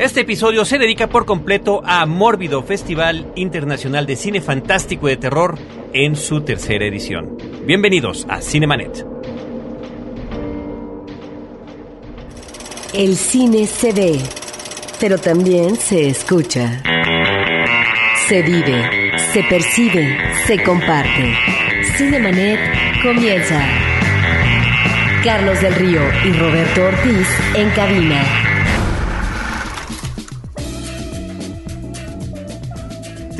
Este episodio se dedica por completo a Mórbido Festival Internacional de Cine Fantástico y de Terror en su tercera edición. Bienvenidos a Cinemanet. El cine se ve, pero también se escucha. Se vive, se percibe, se comparte. Cinemanet comienza. Carlos del Río y Roberto Ortiz en cabina.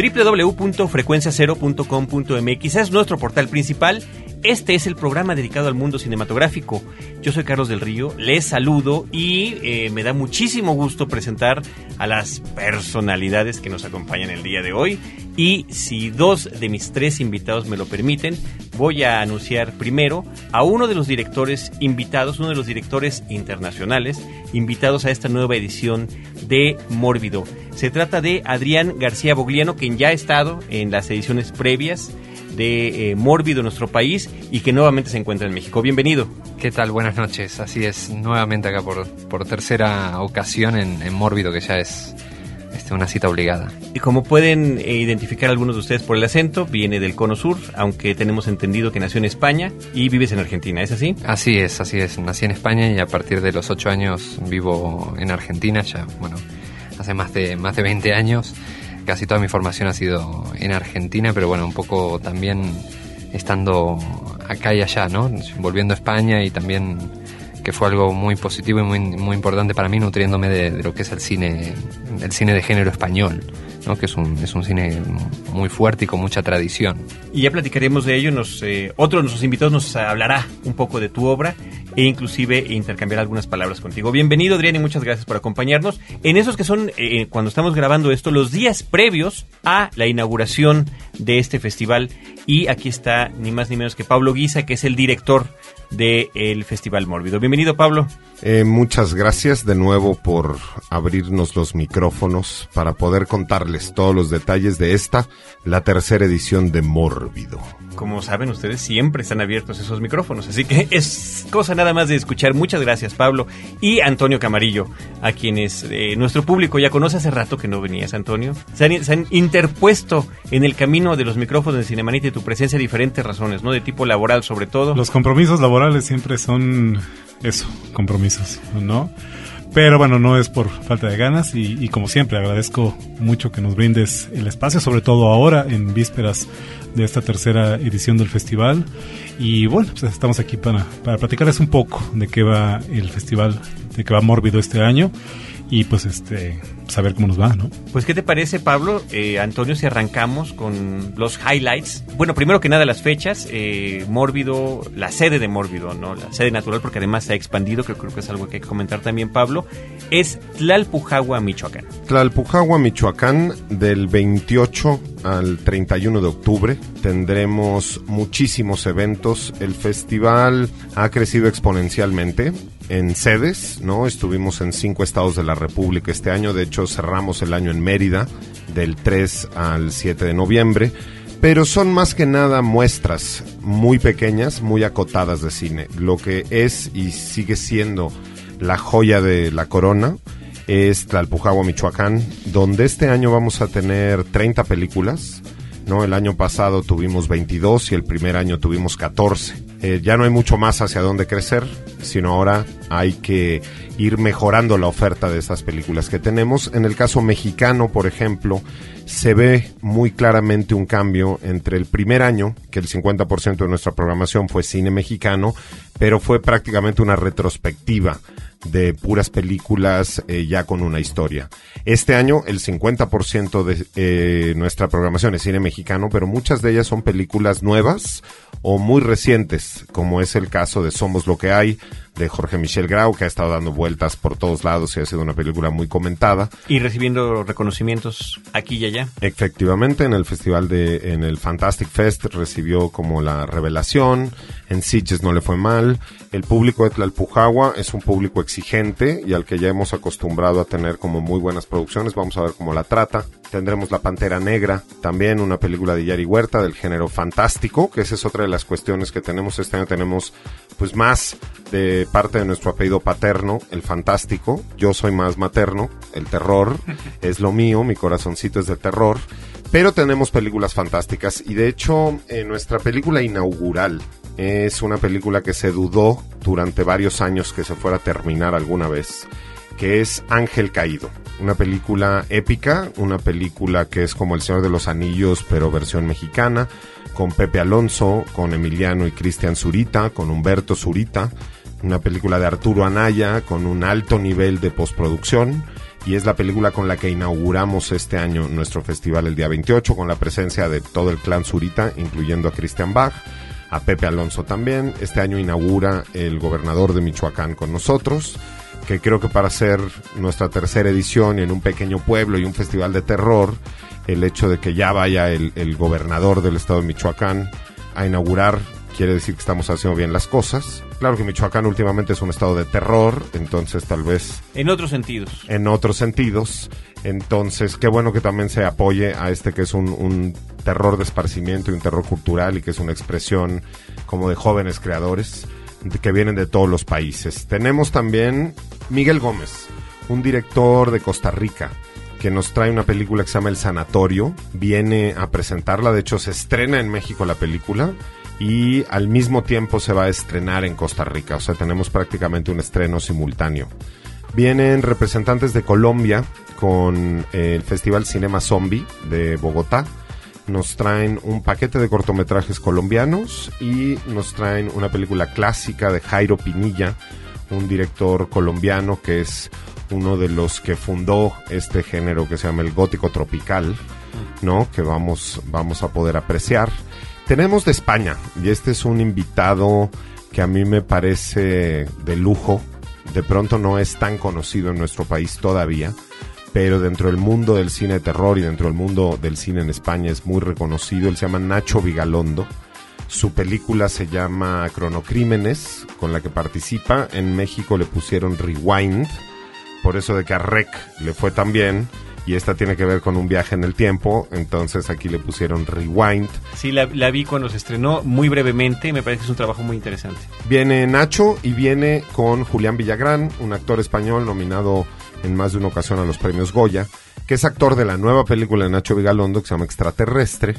www.frecuenciacero.com.mx es nuestro portal principal. Este es el programa dedicado al mundo cinematográfico. Yo soy Carlos del Río, les saludo y eh, me da muchísimo gusto presentar a las personalidades que nos acompañan el día de hoy. Y si dos de mis tres invitados me lo permiten, voy a anunciar primero a uno de los directores invitados, uno de los directores internacionales invitados a esta nueva edición de Mórbido. Se trata de Adrián García Bogliano, quien ya ha estado en las ediciones previas de eh, Mórbido en nuestro país y que nuevamente se encuentra en México. Bienvenido. ¿Qué tal? Buenas noches. Así es, nuevamente acá por, por tercera ocasión en, en Mórbido, que ya es este, una cita obligada. Y como pueden eh, identificar algunos de ustedes por el acento, viene del Cono Sur, aunque tenemos entendido que nació en España y vives en Argentina, ¿es así? Así es, así es. Nací en España y a partir de los ocho años vivo en Argentina, ya, bueno, hace más de, más de 20 años. Casi toda mi formación ha sido en Argentina, pero bueno, un poco también estando acá y allá, ¿no? Volviendo a España y también que fue algo muy positivo y muy, importante para mí, nutriéndome de, de lo que es el cine, el cine de género español, ¿no? que es un, es un cine muy fuerte y con mucha tradición. Y ya platicaremos de ello, nos, eh, otro de nuestros invitados nos hablará un poco de tu obra e inclusive intercambiar algunas palabras contigo. Bienvenido Adrián y muchas gracias por acompañarnos en esos que son, eh, cuando estamos grabando esto, los días previos a la inauguración de este festival. Y aquí está ni más ni menos que Pablo Guisa, que es el director del Festival Mórbido. Bienvenido Pablo. Eh, muchas gracias de nuevo por abrirnos los micrófonos para poder contarles todos los detalles de esta, la tercera edición de Mórbido. Como saben ustedes, siempre están abiertos esos micrófonos, así que es cosa nada más de escuchar. Muchas gracias Pablo y Antonio Camarillo, a quienes eh, nuestro público ya conoce hace rato que no venías, Antonio. Se han, se han interpuesto en el camino de los micrófonos de Cinemanita y tu presencia diferentes razones, ¿no? De tipo laboral sobre todo. Los compromisos laborales siempre son eso, compromisos, ¿no? Pero bueno, no es por falta de ganas y, como siempre agradezco mucho que nos brindes el espacio, sobre todo ahora en vísperas de esta tercera edición del festival. Y bueno, pues estamos aquí para, para platicarles un poco de qué va el festival, de qué va Mórbido este año y pues este saber cómo nos va, ¿no? Pues qué te parece, Pablo, eh, Antonio, si arrancamos con los highlights. Bueno, primero que nada las fechas, eh, Mórbido, la sede de Mórbido, ¿no? La sede natural, porque además se ha expandido, que creo que es algo que hay que comentar también, Pablo, es Tlalpujagua, Michoacán. Tlalpujagua, Michoacán, del 28 al 31 de octubre tendremos muchísimos eventos. El festival ha crecido exponencialmente en sedes, ¿no? Estuvimos en cinco estados de la República este año, de hecho cerramos el año en Mérida del 3 al 7 de noviembre, pero son más que nada muestras muy pequeñas, muy acotadas de cine. Lo que es y sigue siendo la joya de la corona es Tlalpujagua, Michoacán, donde este año vamos a tener 30 películas, ¿no? El año pasado tuvimos 22 y el primer año tuvimos 14. Eh, ya no hay mucho más hacia dónde crecer, sino ahora hay que ir mejorando la oferta de estas películas que tenemos. En el caso mexicano, por ejemplo, se ve muy claramente un cambio entre el primer año, que el 50% de nuestra programación fue cine mexicano, pero fue prácticamente una retrospectiva de puras películas eh, ya con una historia. Este año el 50% de eh, nuestra programación es cine mexicano, pero muchas de ellas son películas nuevas o muy recientes, como es el caso de Somos lo que hay, de Jorge Michel Grau, que ha estado dando vueltas por todos lados y ha sido una película muy comentada. Y recibiendo reconocimientos aquí y allá. Efectivamente, en el festival de, en el Fantastic Fest recibió como la revelación, en Sitges no le fue mal, el público de Tlalpujagua es un público exigente y al que ya hemos acostumbrado a tener como muy buenas producciones, vamos a ver cómo la trata. Tendremos La Pantera Negra, también una película de Yari Huerta del género fantástico, que esa es otra de las cuestiones que tenemos. Este año tenemos pues más de parte de nuestro apellido paterno, el fantástico. Yo soy más materno, el terror es lo mío, mi corazoncito es de terror. Pero tenemos películas fantásticas y de hecho en nuestra película inaugural es una película que se dudó durante varios años que se fuera a terminar alguna vez, que es Ángel Caído. Una película épica, una película que es como El Señor de los Anillos, pero versión mexicana, con Pepe Alonso, con Emiliano y Cristian Zurita, con Humberto Zurita, una película de Arturo Anaya, con un alto nivel de postproducción, y es la película con la que inauguramos este año nuestro festival el día 28, con la presencia de todo el clan Zurita, incluyendo a Christian Bach a Pepe Alonso también. Este año inaugura el gobernador de Michoacán con nosotros, que creo que para ser nuestra tercera edición en un pequeño pueblo y un festival de terror, el hecho de que ya vaya el, el gobernador del estado de Michoacán a inaugurar quiere decir que estamos haciendo bien las cosas. Claro que Michoacán últimamente es un estado de terror, entonces tal vez... En otros sentidos. En otros sentidos. Entonces, qué bueno que también se apoye a este que es un, un terror de esparcimiento y un terror cultural y que es una expresión como de jóvenes creadores que vienen de todos los países. Tenemos también Miguel Gómez, un director de Costa Rica que nos trae una película que se llama El Sanatorio. Viene a presentarla, de hecho se estrena en México la película y al mismo tiempo se va a estrenar en Costa Rica, o sea, tenemos prácticamente un estreno simultáneo. Vienen representantes de Colombia con eh, el Festival Cinema Zombie de Bogotá. Nos traen un paquete de cortometrajes colombianos y nos traen una película clásica de Jairo Pinilla, un director colombiano que es uno de los que fundó este género que se llama el gótico tropical, ¿no? Que vamos, vamos a poder apreciar. Tenemos de España, y este es un invitado que a mí me parece de lujo. De pronto no es tan conocido en nuestro país todavía, pero dentro del mundo del cine de terror y dentro del mundo del cine en España es muy reconocido. Él se llama Nacho Vigalondo. Su película se llama Cronocrímenes, con la que participa. En México le pusieron Rewind, por eso de que a Rec le fue tan bien y esta tiene que ver con un viaje en el tiempo, entonces aquí le pusieron Rewind. Sí, la, la vi cuando se estrenó muy brevemente y me parece que es un trabajo muy interesante. Viene Nacho y viene con Julián Villagrán, un actor español nominado en más de una ocasión a los premios Goya, que es actor de la nueva película de Nacho Vigalondo que se llama Extraterrestre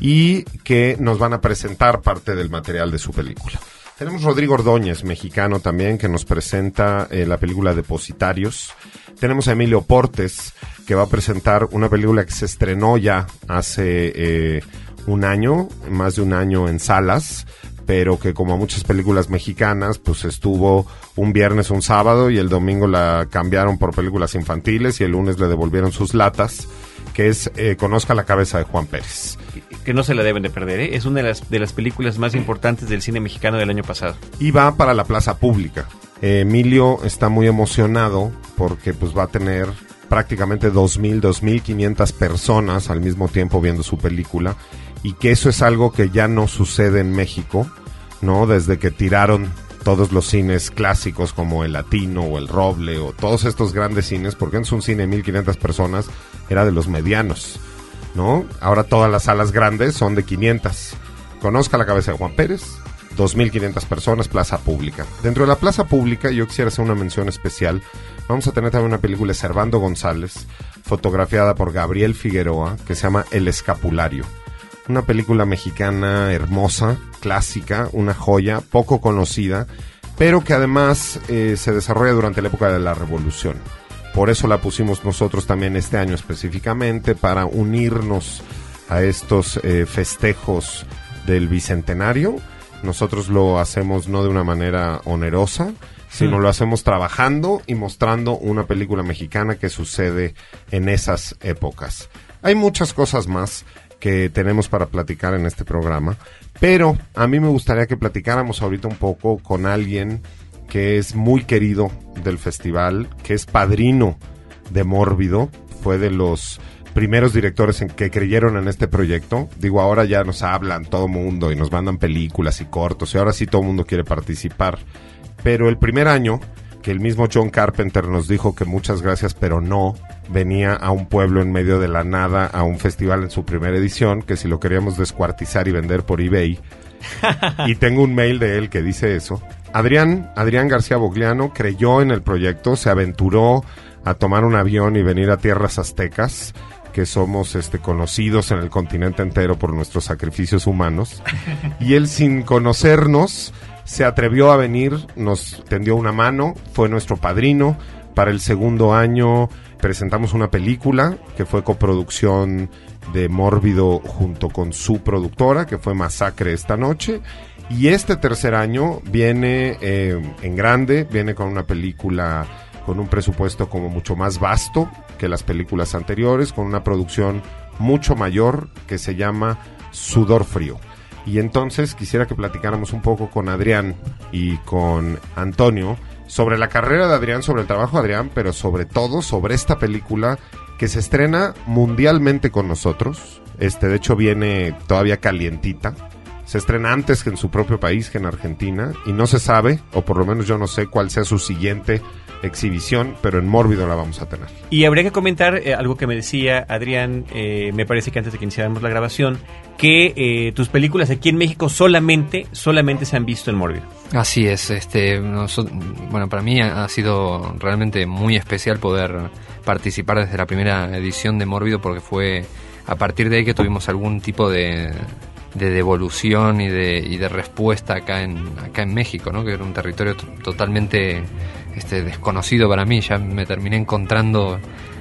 y que nos van a presentar parte del material de su película. Tenemos Rodrigo Ordóñez, mexicano también, que nos presenta eh, la película Depositarios. Tenemos a Emilio Portes, que va a presentar una película que se estrenó ya hace eh, un año, más de un año en salas, pero que como muchas películas mexicanas, pues estuvo un viernes, un sábado y el domingo la cambiaron por películas infantiles y el lunes le devolvieron sus latas, que es eh, Conozca la cabeza de Juan Pérez. Que no se la deben de perder, ¿eh? es una de las, de las películas más importantes del cine mexicano del año pasado. Y va para la plaza pública. Eh, Emilio está muy emocionado porque pues va a tener prácticamente 2.000, 2.500 personas al mismo tiempo viendo su película y que eso es algo que ya no sucede en México, ¿no? Desde que tiraron todos los cines clásicos como el Latino o el Roble o todos estos grandes cines, porque es un cine de 1.500 personas, era de los medianos, ¿no? Ahora todas las salas grandes son de 500. Conozca la cabeza de Juan Pérez, 2.500 personas, plaza pública. Dentro de la plaza pública yo quisiera hacer una mención especial. Vamos a tener también una película de Servando González, fotografiada por Gabriel Figueroa, que se llama El Escapulario. Una película mexicana hermosa, clásica, una joya, poco conocida, pero que además eh, se desarrolla durante la época de la Revolución. Por eso la pusimos nosotros también este año específicamente, para unirnos a estos eh, festejos del Bicentenario. Nosotros lo hacemos no de una manera onerosa, sino lo hacemos trabajando y mostrando una película mexicana que sucede en esas épocas. Hay muchas cosas más que tenemos para platicar en este programa, pero a mí me gustaría que platicáramos ahorita un poco con alguien que es muy querido del festival, que es padrino de Mórbido, fue de los primeros directores en que creyeron en este proyecto. Digo, ahora ya nos hablan todo mundo y nos mandan películas y cortos y ahora sí todo el mundo quiere participar. Pero el primer año que el mismo John Carpenter nos dijo que muchas gracias, pero no, venía a un pueblo en medio de la nada a un festival en su primera edición, que si lo queríamos descuartizar y vender por eBay. y tengo un mail de él que dice eso. Adrián, Adrián García Bogliano creyó en el proyecto, se aventuró a tomar un avión y venir a tierras aztecas que somos este conocidos en el continente entero por nuestros sacrificios humanos y él sin conocernos se atrevió a venir, nos tendió una mano, fue nuestro padrino. Para el segundo año presentamos una película que fue coproducción de Mórbido junto con su productora, que fue Masacre esta noche. Y este tercer año viene eh, en grande, viene con una película con un presupuesto como mucho más vasto que las películas anteriores, con una producción mucho mayor que se llama Sudor Frío. Y entonces quisiera que platicáramos un poco con Adrián y con Antonio sobre la carrera de Adrián, sobre el trabajo de Adrián, pero sobre todo sobre esta película que se estrena mundialmente con nosotros. Este, de hecho, viene todavía calientita. Se estrena antes que en su propio país, que en Argentina, y no se sabe, o por lo menos yo no sé cuál sea su siguiente exhibición, pero en Mórbido la vamos a tener. Y habría que comentar eh, algo que me decía Adrián, eh, me parece que antes de que iniciáramos la grabación, que eh, tus películas aquí en México solamente, solamente se han visto en Mórbido. Así es, este, bueno, para mí ha sido realmente muy especial poder participar desde la primera edición de Mórbido porque fue a partir de ahí que tuvimos algún tipo de, de devolución y de, y de respuesta acá en, acá en México, ¿no? que era un territorio totalmente este, desconocido para mí. Ya me terminé encontrando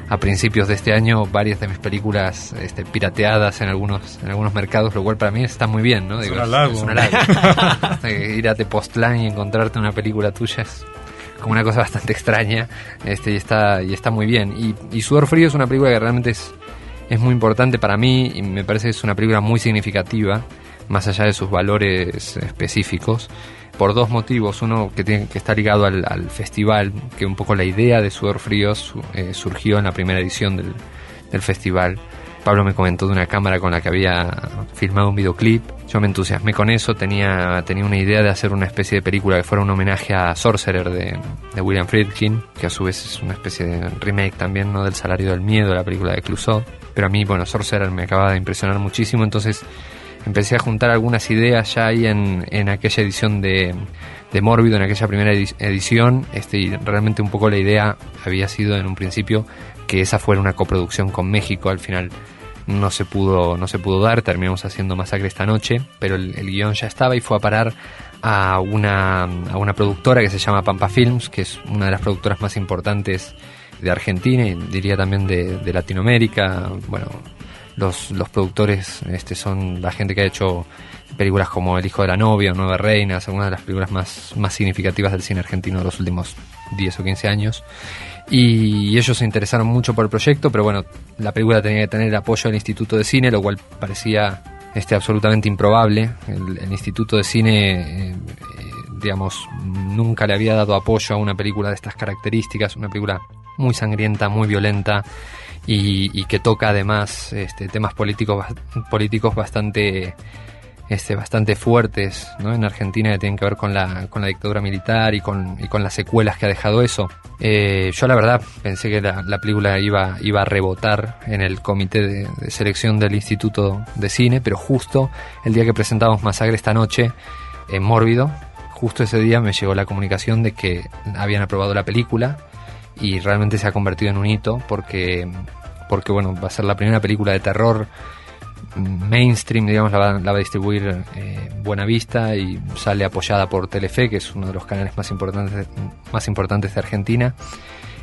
a principios de este año varias de mis películas este, pirateadas en algunos en algunos mercados, lo cual para mí está muy bien, ¿no? Digo, es, un halago. Ir a Tepoztlán y encontrarte una película tuya es como una cosa bastante extraña este, y, está, y está muy bien. Y, y Sudor Frío es una película que realmente es es muy importante para mí y me parece que es una película muy significativa, más allá de sus valores específicos, por dos motivos. Uno que, tiene, que está ligado al, festival, que un poco la idea de Sudor Frío eh, surgió en la primera edición del, del festival. Pablo me comentó de una cámara con la que había filmado un videoclip. Yo me entusiasmé con eso, tenía, tenía una idea de hacer una especie de película que fuera un homenaje a Sorcerer de, William Friedkin, que a su vez es una especie de remake también ¿no? del Salario del Miedo, la película de Clouseau. Pero a mí, bueno, Sorcerer me acaba de impresionar muchísimo, entonces empecé a juntar algunas ideas ya ahí en, en aquella edición de, de Mórbido, en aquella primera edición, este, y realmente un poco la idea había sido en un principio que esa fuera una coproducción con México, al final no se pudo, no se pudo dar, terminamos haciendo Masacre esta noche, pero el, guion ya estaba y fue a parar a una, a una productora que se llama Pampa Films, que es una de las productoras más importantes de Argentina y diría también de, Latinoamérica. Bueno, los, los productores este, son la gente que ha hecho películas como El hijo de la novia, Nueve Reinas, algunas de las películas más, más significativas del cine argentino de los últimos 10 o 15 años. Y ellos se interesaron mucho por el proyecto, pero bueno, la película tenía que tener el apoyo del Instituto de Cine, lo cual parecía este, absolutamente improbable. El, Instituto de Cine, eh, digamos, nunca le había dado apoyo a una película de estas características, una película muy sangrienta, muy violenta y, que toca además este, temas políticos, políticos bastante, este, bastante fuertes en Argentina que tienen que ver con la, con la dictadura militar y con, y con las secuelas que ha dejado eso. Eh, yo la verdad pensé que la, película iba, iba a rebotar en el comité de, selección del Instituto de Cine, pero justo el día que presentamos Masacre esta noche, en Mórbido, justo ese día me llegó la comunicación de que habían aprobado la película y realmente se ha convertido en un hito porque, porque bueno, va a ser la primera película de terror mainstream, digamos, la va, a distribuir eh, Buena Vista y sale apoyada por Telefe, que es uno de los canales más importantes, más importantes de Argentina.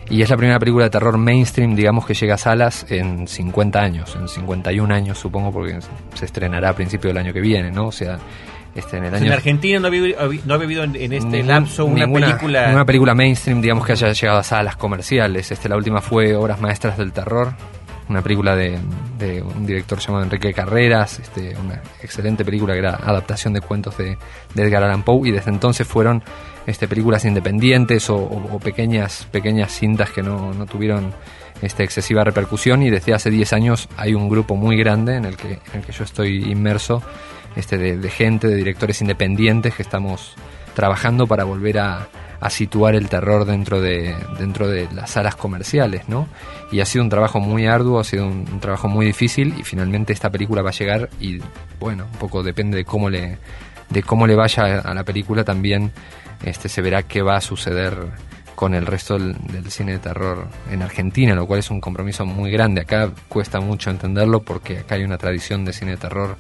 Y es la primera película de terror mainstream, digamos, que llega a salas en 50 años, en 51 años supongo, porque se estrenará a principio del año que viene, ¿no? O sea, este, en, el año... en Argentina no había, no había habido en, este lapso una película... Una película mainstream, digamos, que haya llegado a salas comerciales. Este, la última fue Obras Maestras del Terror, una película de, un director llamado Enrique Carreras, este, una excelente película que era adaptación de cuentos de, Edgar Allan Poe, y desde entonces fueron este, películas independientes o, pequeñas, pequeñas cintas que no, no tuvieron este, excesiva repercusión, y desde hace 10 años hay un grupo muy grande en el que, en el que yo estoy inmerso este, de, gente, de directores independientes que estamos trabajando para volver a, situar el terror dentro de, dentro de las salas comerciales, ¿no? Y ha sido un trabajo muy arduo, ha sido un, trabajo muy difícil y finalmente esta película va a llegar y, bueno, un poco depende de cómo le, de cómo le vaya a la película también este, se verá qué va a suceder con el resto del, del, cine de terror en Argentina, lo cual es un compromiso muy grande. Acá cuesta mucho entenderlo porque acá hay una tradición de cine de terror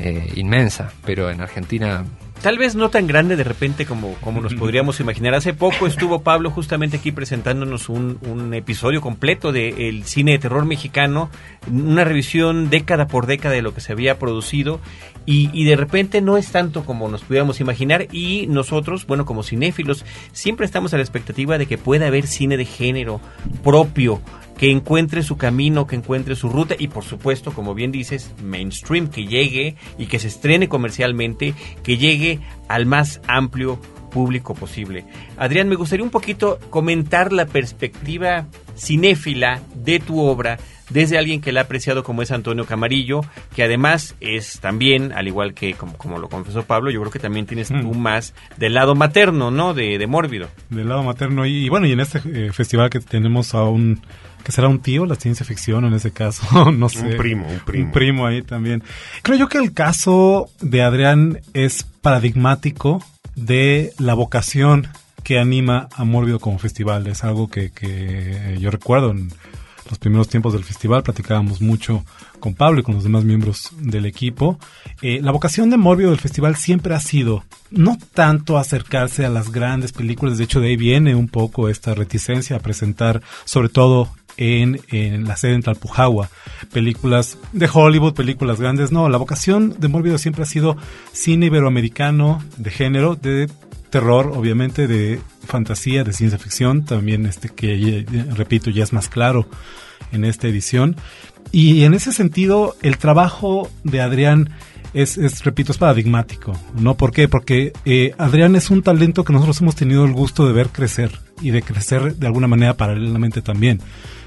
eh, inmensa, pero en Argentina Tal vez no tan grande de repente como, como nos podríamos imaginar. Hace poco estuvo Pablo justamente aquí presentándonos un, un episodio completo del cine de terror mexicano, una revisión década por década de lo que se había producido y, y, de repente no es tanto como nos pudiéramos imaginar y nosotros, bueno, como cinéfilos, siempre estamos a la expectativa de que pueda haber cine de género propio, que encuentre su camino, que encuentre su ruta y por supuesto, como bien dices, mainstream, que llegue y que se estrene comercialmente, que llegue al más amplio público posible. Adrián, me gustaría un poquito comentar la perspectiva cinéfila de tu obra desde alguien que la ha apreciado como es Antonio Camarillo, que además es también, al igual que como, como lo confesó Pablo, yo creo que también tienes mm. tú más del lado materno, ¿no? De, de Mórbido. Del lado materno. Y, y bueno, y en este eh, festival que tenemos a un que será un tío, la ciencia ficción en ese caso, no sé. Un primo, un primo. Un primo ahí también. Creo yo que el caso de Adrián es paradigmático de la vocación que anima a Mórbido como festival. Es algo que, que yo recuerdo en los primeros tiempos del festival, platicábamos mucho con Pablo y con los demás miembros del equipo. Eh, la vocación de Mórbido del festival siempre ha sido no tanto acercarse a las grandes películas, de hecho de ahí viene un poco esta reticencia a presentar sobre todo en, en, la sede en Talpujagua. Películas de Hollywood, películas grandes. No, la vocación de Mórbido siempre ha sido cine iberoamericano de género, de terror, obviamente, de fantasía, de ciencia ficción, también este que, repito, ya es más claro en esta edición. Y en ese sentido, el trabajo de Adrián es, es, repito, es paradigmático, ¿no? ¿Por qué? Porque eh, Adrián es un talento que nosotros hemos tenido el gusto de ver crecer y de crecer de alguna manera paralelamente también.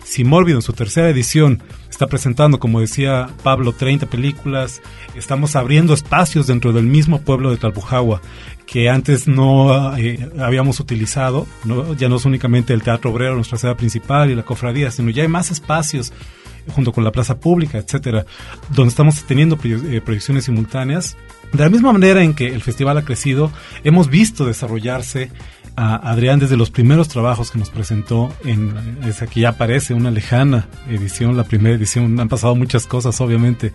Si Mórbido en su tercera edición está presentando, como decía Pablo, 30 películas, estamos abriendo espacios dentro del mismo pueblo de Talpujagua que antes no eh, habíamos utilizado, ya no es únicamente el Teatro Obrero, nuestra sede principal y la cofradía, sino ya hay más espacios junto con la plaza pública, etcétera, donde estamos teniendo eh, proyecciones simultáneas. De la misma manera en que el festival ha crecido, hemos visto desarrollarse a Adrián desde los primeros trabajos que nos presentó en esa que ya aparece una lejana edición, la primera edición, han pasado muchas cosas obviamente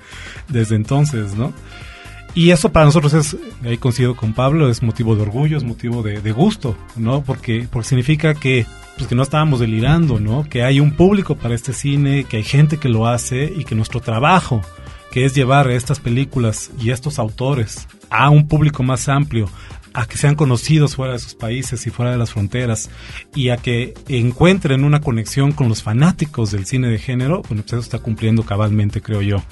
desde entonces, ¿no? Y eso para nosotros es, ahí coincido con Pablo, es motivo de orgullo, es motivo de, de gusto, ¿no? Porque, porque significa que, pues que no estábamos delirando, ¿no? Que hay un público para este cine, que hay gente que lo hace y que nuestro trabajo, que es llevar estas películas y estos autores a un público más amplio, a que sean conocidos fuera de sus países y fuera de las fronteras y a que encuentren una conexión con los fanáticos del cine de género, bueno, pues eso está cumpliendo cabalmente, creo yo,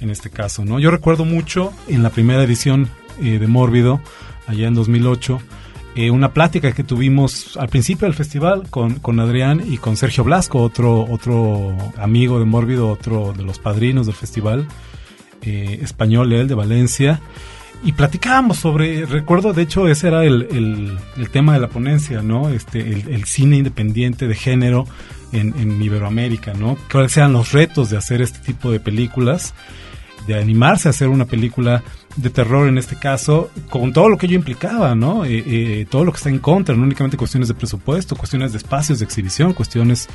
en este caso, ¿no? Yo recuerdo mucho en la primera edición eh, de Mórbido, allá en 2008, eh, una plática que tuvimos al principio del festival con, con Adrián y con Sergio Blasco, otro, otro amigo de Mórbido, otro de los padrinos del festival, eh, español, él de Valencia, y platicábamos sobre, recuerdo, de hecho, ese era el, el, tema de la ponencia, ¿no? Este, el, cine independiente de género en, en, Iberoamérica, ¿no? Cuáles sean los retos de hacer este tipo de películas, de animarse a hacer una película de terror en este caso, con todo lo que ello implicaba, ¿no? Eh, eh, todo lo que está en contra, no únicamente cuestiones de presupuesto, cuestiones de espacios de exhibición, cuestiones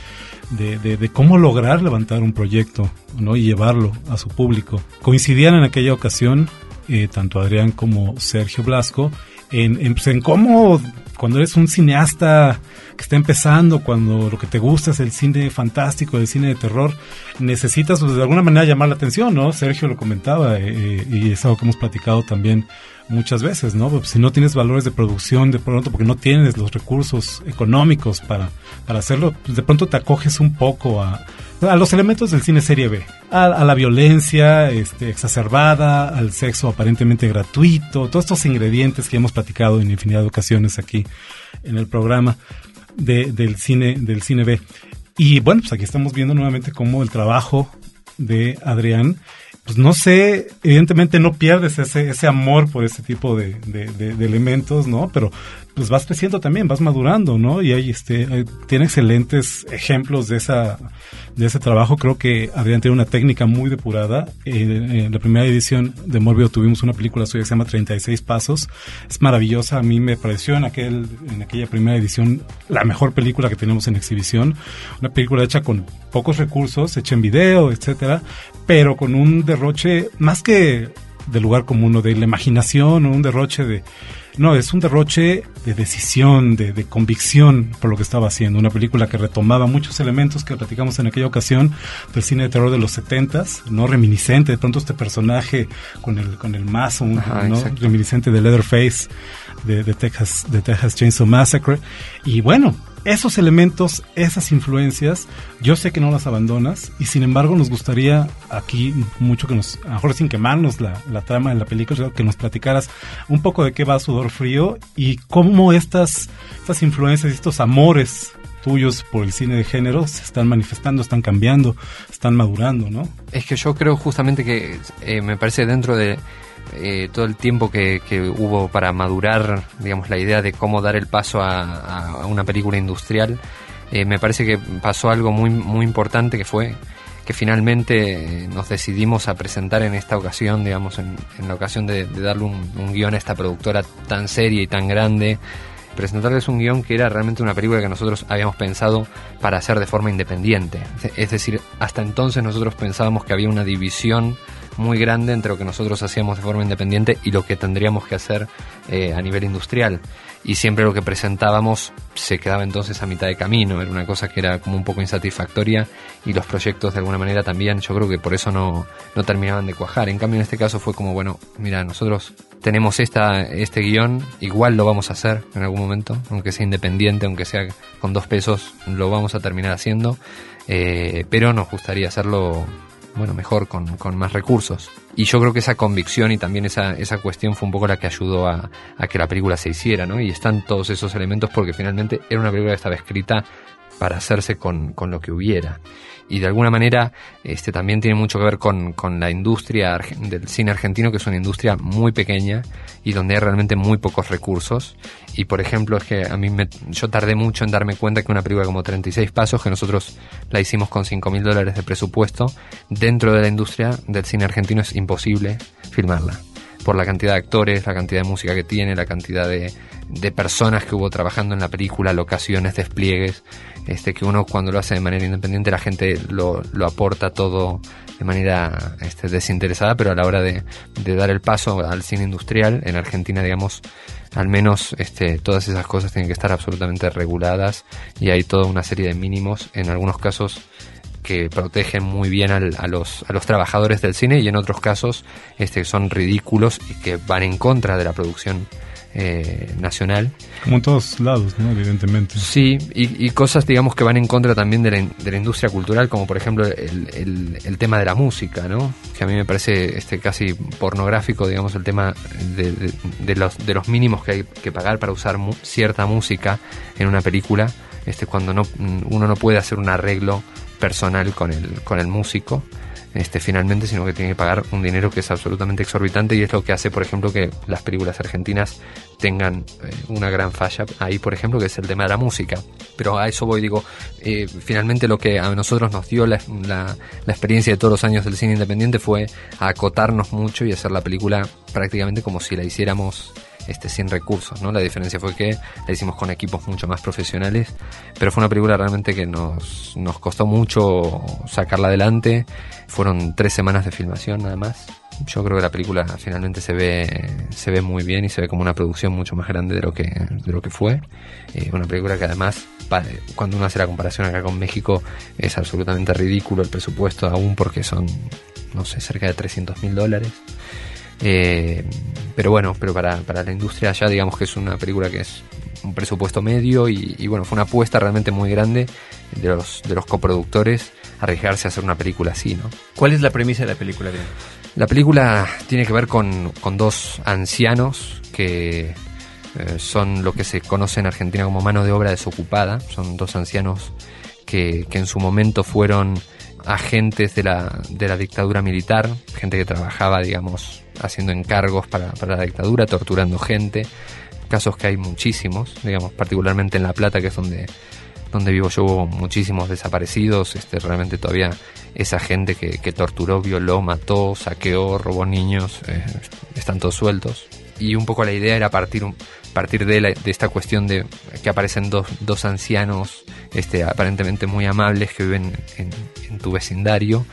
de, de, de cómo lograr levantar un proyecto, ¿no? Y llevarlo a su público. Coincidían en aquella ocasión eh, tanto Adrián como Sergio Blasco, en, en, pues en, cómo cuando eres un cineasta que está empezando, cuando lo que te gusta es el cine fantástico, el cine de terror, necesitas pues, de alguna manera llamar la atención, ¿no? Sergio lo comentaba eh, y es algo que hemos platicado también muchas veces, ¿no? Si no tienes valores de producción de pronto porque no tienes los recursos económicos para, para hacerlo, pues de pronto te acoges un poco a, a los elementos del cine serie B, a, a, la violencia este, exacerbada, al sexo aparentemente gratuito, todos estos ingredientes que hemos platicado en infinidad de ocasiones aquí en el programa de, del cine del cine B. Y bueno, pues aquí estamos viendo nuevamente cómo el trabajo de Adrián pues no sé, evidentemente no pierdes ese, ese amor por ese tipo de, de elementos, ¿no? Pero pues vas creciendo también, vas madurando, ¿no? Y ahí este, tiene excelentes ejemplos de esa de ese trabajo. Creo que Adrián tiene una técnica muy depurada. En, la primera edición de Morbio tuvimos una película suya que se llama 36 Pasos. Es maravillosa. A mí me pareció en, aquel, en aquella primera edición la mejor película que tenemos en exhibición. Una película hecha con pocos recursos, hecha en video, etcétera, pero con un derroche más que del lugar común o de la imaginación o un derroche de no, es un derroche de decisión, de, convicción por lo que estaba haciendo. Una película que retomaba muchos elementos que platicamos en aquella ocasión del cine de terror de los setentas, ¿no? Reminiscente, de pronto este personaje con el, con el mazo, ¿no? Reminiscente de Leatherface, de, de, Texas, de Texas Chainsaw Massacre. Y bueno, esos elementos, esas influencias, yo sé que no las abandonas y sin embargo nos gustaría aquí mucho que nos, a lo mejor sin quemarnos la, la trama de la película, que nos platicaras un poco de qué va Sudor Frío y cómo estas, estas influencias, estos amores tuyos por el cine de género se están manifestando, están cambiando, están madurando, ¿no? Es que yo creo justamente que eh, me parece dentro de eh, todo el tiempo que, hubo para madurar, digamos, la idea de cómo dar el paso a, una película industrial, eh, me parece que pasó algo muy, muy importante que fue que finalmente eh, nos decidimos a presentar en esta ocasión, digamos, en, la ocasión de, darle un, un, guion a esta productora tan seria y tan grande, presentarles un guion que era realmente una película que nosotros habíamos pensado para hacer de forma independiente. Es decir, hasta entonces nosotros pensábamos que había una división muy grande entre lo que nosotros hacíamos de forma independiente y lo que tendríamos que hacer eh, a nivel industrial. Y siempre lo que presentábamos se quedaba entonces a mitad de camino, era una cosa que era como un poco insatisfactoria y los proyectos de alguna manera también, yo creo que por eso no, no terminaban de cuajar. En cambio en este caso fue como, bueno, mira, nosotros tenemos esta, este guion, igual lo vamos a hacer en algún momento, aunque sea independiente, aunque sea con dos pesos, lo vamos a terminar haciendo, eh, pero nos gustaría hacerlo bueno, mejor, con, con, más recursos. Y yo creo que esa convicción y también esa, esa cuestión fue un poco la que ayudó a, a, que la película se hiciera, ¿no? Y están todos esos elementos porque finalmente era una película que estaba escrita para hacerse con, con lo que hubiera y de alguna manera este también tiene mucho que ver con, con, la industria del cine argentino, que es una industria muy pequeña y donde hay realmente muy pocos recursos. Y por ejemplo, es que a mí me, yo tardé mucho en darme cuenta que una película como 36 Pasos, que nosotros la hicimos con 5 mil dólares de presupuesto, dentro de la industria del cine argentino es imposible filmarla por la cantidad de actores, la cantidad de música que tiene, la cantidad de, de personas que hubo trabajando en la película, locaciones, despliegues este, que uno cuando lo hace de manera independiente la gente lo, lo aporta todo de manera este, desinteresada, pero a la hora de, de, dar el paso al cine industrial, en Argentina, digamos, al menos este, todas esas cosas tienen que estar absolutamente reguladas y hay toda una serie de mínimos, en algunos casos que protegen muy bien al, a, los, a los trabajadores del cine y en otros casos este, son ridículos y que van en contra de la producción eh, nacional. Como en todos lados, ¿no? Evidentemente. Sí, y, cosas, digamos, que van en contra también de la, de la industria cultural, como por ejemplo el, el, tema de la música, ¿no? Que a mí me parece este casi pornográfico, digamos, el tema de, de, los, de los mínimos que hay que pagar para usar cierta música en una película, este cuando no, uno no puede hacer un arreglo personal con el, con el músico este, finalmente, sino que tiene que pagar un dinero que es absolutamente exorbitante y es lo que hace, por ejemplo, que las películas argentinas tengan eh, una gran falla ahí, por ejemplo, que es el tema de la música. Pero a eso voy, digo, eh, finalmente lo que a nosotros nos dio la, la, la, experiencia de todos los años del cine independiente fue acotarnos mucho y hacer la película prácticamente como si la hiciéramos este, sin recursos, ¿no? La diferencia fue que la hicimos con equipos mucho más profesionales, pero fue una película realmente que nos, nos costó mucho sacarla adelante. Fueron tres semanas de filmación nada más. Yo creo que la película finalmente se ve, se ve muy bien y se ve como una producción mucho más grande de lo que, de lo que fue. Eh, una película que además, cuando uno hace la comparación acá con México, es absolutamente ridículo el presupuesto aún porque son, no sé, cerca de 300 mil dólares. Eh, pero bueno, pero para, para la industria ya digamos que es una película que es un presupuesto medio y, bueno, fue una apuesta realmente muy grande de los, de los coproductores arriesgarse a hacer una película así, ¿no? ¿Cuál es la premisa de la película? La película tiene que ver con, con dos ancianos que eh, son lo que se conoce en Argentina como mano de obra desocupada, son dos ancianos que, que en su momento fueron agentes de la, de la dictadura militar, gente que trabajaba, digamos, haciendo encargos para, para la dictadura, torturando gente, casos que hay muchísimos, digamos, particularmente en La Plata, que es donde, donde vivo yo, hubo muchísimos desaparecidos, este, realmente todavía esa gente que, que torturó, violó, mató, saqueó, robó niños, eh, están todos sueltos. Y un poco la idea era partir, partir de, la- de esta cuestión de que aparecen dos, dos ancianos este, aparentemente muy amables que viven en, tu vecindario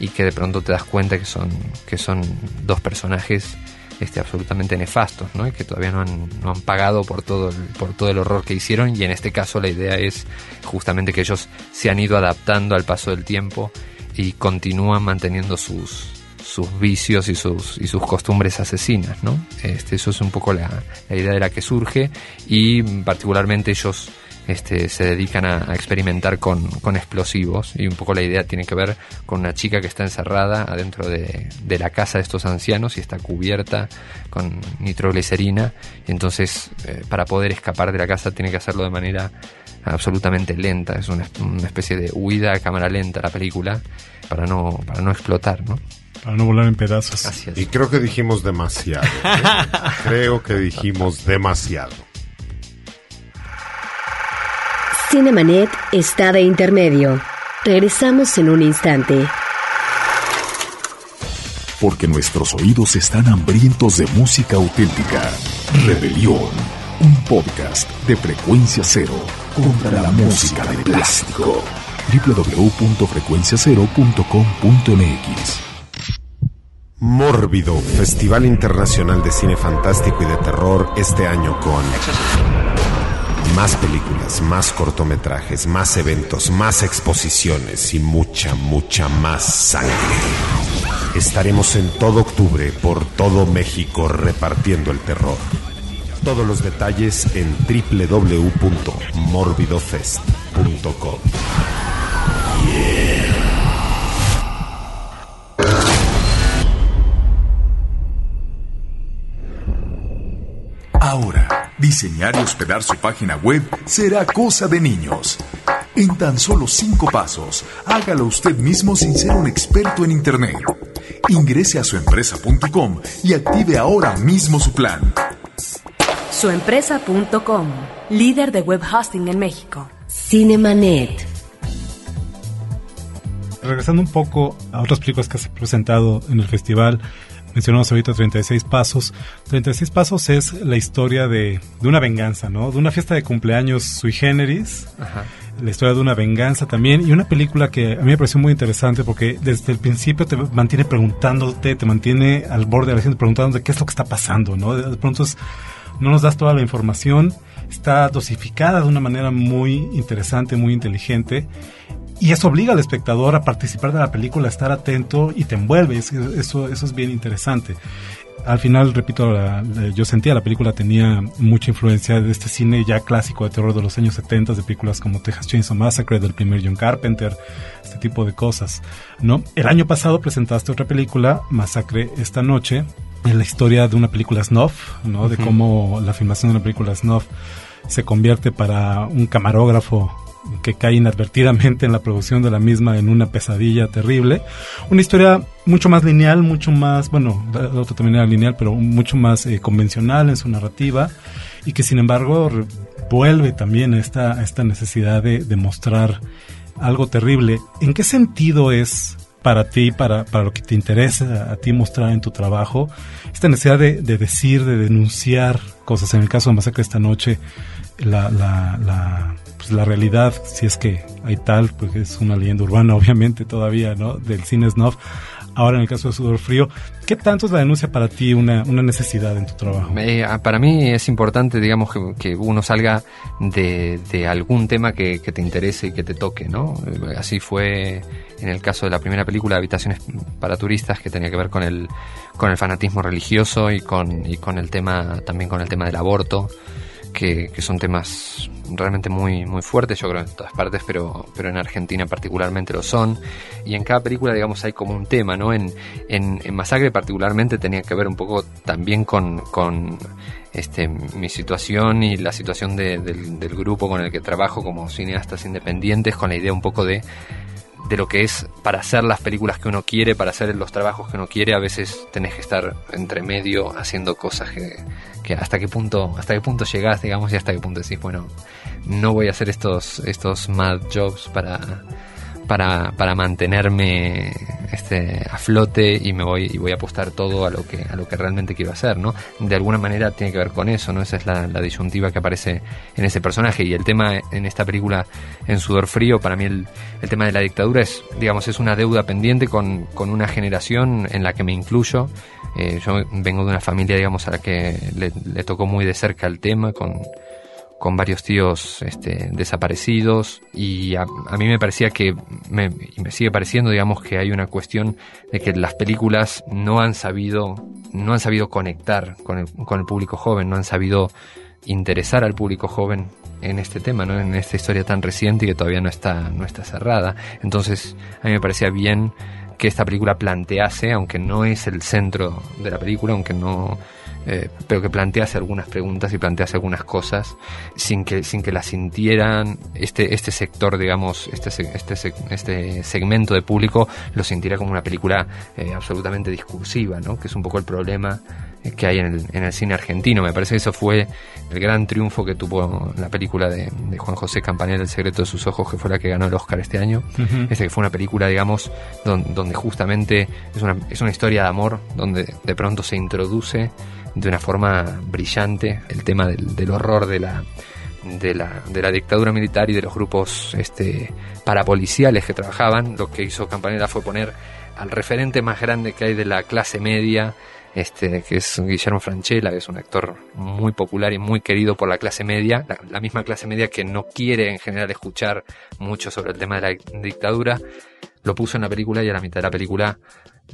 y que de pronto te das cuenta que son, que son dos personajes este, absolutamente nefastos, ¿no? Y que todavía no han, no han pagado por todo, el, por todo el horror que hicieron. Y en este caso la idea es justamente que ellos se han ido adaptando al paso del tiempo y continúan manteniendo sus, sus vicios y sus, y sus costumbres asesinas, ¿no? Este, eso es un poco la, la idea de la que surge y particularmente ellos este, se dedican a, a experimentar con, con explosivos y un poco la idea tiene que ver con una chica que está encerrada adentro de, de la casa de estos ancianos y está cubierta con nitroglicerina y entonces eh, para poder escapar de la casa tiene que hacerlo de manera absolutamente lenta, es una, una especie de huida a cámara lenta la película para no, para no explotar, ¿no? Para no volar en pedazos. Y creo que dijimos demasiado. ¿eh? creo que dijimos demasiado. Cinemanet está de intermedio. Regresamos en un instante. Porque nuestros oídos están hambrientos de música auténtica. Rebelión, un podcast de frecuencia cero contra la música de plástico. www.frecuenciacero.com.mx Mórbido, Festival Internacional de Cine Fantástico y de Terror este año con más películas, más cortometrajes, más eventos, más exposiciones y mucha, mucha más sangre. Estaremos en todo octubre por todo México repartiendo el terror. Todos los detalles en www.morbidofest.com. Ahora, diseñar y hospedar su página web será cosa de niños. En tan solo cinco pasos, hágalo usted mismo sin ser un experto en Internet. Ingrese a suempresa.com y active ahora mismo su plan. Suempresa.com, líder de web hosting en México. Cinemanet. Regresando un poco a otras películas que se han presentado en el festival, mencionamos ahorita 36 Pasos. 36 Pasos es la historia de, de una venganza, ¿no? De una fiesta de cumpleaños sui generis. Ajá. La historia de una venganza también. Y una película que a mí me pareció muy interesante porque desde el principio te mantiene preguntándote, te mantiene al borde de la gente preguntándote qué es lo que está pasando, ¿no? De, pronto es- no nos das toda la información. Está dosificada de una manera muy interesante, muy inteligente. Y eso obliga al espectador a participar de la película, a estar atento y te envuelve. Es- Eso, eso es bien interesante. Al final, repito, la- la- yo sentía la película tenía mucha influencia de este cine ya clásico de terror de los años 70, de películas como Texas Chainsaw Massacre, del primer John Carpenter, este tipo de cosas. ¿no? El año pasado presentaste otra película, Masacre esta noche, en la historia de una película snuff, ¿no? de cómo la filmación de una película snuff se convierte para un camarógrafo que cae inadvertidamente en la producción de la misma en una pesadilla terrible. Una historia mucho más lineal, mucho más, bueno, la otra también era lineal, pero mucho más eh, convencional en su narrativa y que sin embargo vuelve también a esta, esta necesidad de, mostrar algo terrible. ¿En qué sentido es para ti, para, para lo que te interesa a ti mostrar en tu trabajo, esta necesidad de, de decir, de denunciar cosas? En el caso de Masacre esta noche, la, pues la realidad, si es que hay tal, pues es una leyenda urbana, obviamente, todavía, ¿no? Del cine snuff. Ahora, en el caso de Sudor Frío, ¿qué tanto es la denuncia para ti una, una necesidad en tu trabajo? Ah, para mí es importante, digamos, que, que uno salga de, de algún tema que, que te interese y que te toque, ¿no? Eh, Así fue en el caso de la primera película, Habitaciones para Turistas, que tenía que ver con el, con el fanatismo religioso y con, y con el tema, también con el tema del aborto, que, son temas realmente muy, muy fuertes, yo creo en todas partes, pero, pero en Argentina particularmente lo son. Y en cada película, digamos, hay como un tema, ¿no? En, en, Masacre particularmente tenía que ver un poco también con, con este, mi situación y la situación de- del, del grupo con el que trabajo como cineastas independientes, con la idea un poco de de lo que es para hacer las películas que uno quiere, para hacer los trabajos que uno quiere, a veces tenés que estar entre medio haciendo cosas que, hasta qué punto, hasta qué punto llegás, digamos, y hasta qué punto decís, bueno, no voy a hacer estos, estos mad jobs para, para, para mantenerme este, a flote y me voy y voy a apostar todo a lo que a lo que realmente quiero hacer, ¿no? De alguna manera tiene que ver con eso, ¿no? Esa es la, la disyuntiva que aparece en ese personaje y el tema en esta película en Sudor Frío, para mí el, el tema de la dictadura es, digamos, es una deuda pendiente con, con una generación en la que me incluyo. Eh, yo vengo de una familia, digamos, a la que le, tocó muy de cerca el tema con con varios tíos este, desaparecidos y a, a, mí me parecía que, me, y me sigue pareciendo, digamos, que hay una cuestión de que las películas no han sabido, no han sabido conectar con el, con el público joven, no han sabido interesar al público joven en este tema, ¿no? en esta historia tan reciente y que todavía no está, no está cerrada. Entonces, a mí me parecía bien que esta película plantease, aunque no es el centro de la película, aunque no, eh, pero que plantease algunas preguntas y plantease algunas cosas sin que, sin que las sintieran este, este sector, digamos, este, este, este segmento de público lo sintiera como una película eh, absolutamente discursiva, ¿no? que es un poco el problema que hay en el, en el, cine argentino. Me parece que eso fue el gran triunfo que tuvo la película de, de Juan José Campanella, El secreto de sus ojos, que fue la que ganó el Oscar este año. Uh -huh. Este que fue una película, digamos, donde, donde justamente es una, es una historia de amor, donde de pronto se introduce de una forma brillante el tema del, del horror de la, de la, de la dictadura militar y de los grupos este, parapoliciales que trabajaban. Lo que hizo Campanella fue poner al referente más grande que hay de la clase media, este, que es Guillermo Franchella, que es un actor muy popular y muy querido por la clase media, la, misma clase media que no quiere en general escuchar mucho sobre el tema de la dictadura, lo puso en la película y a la mitad de la película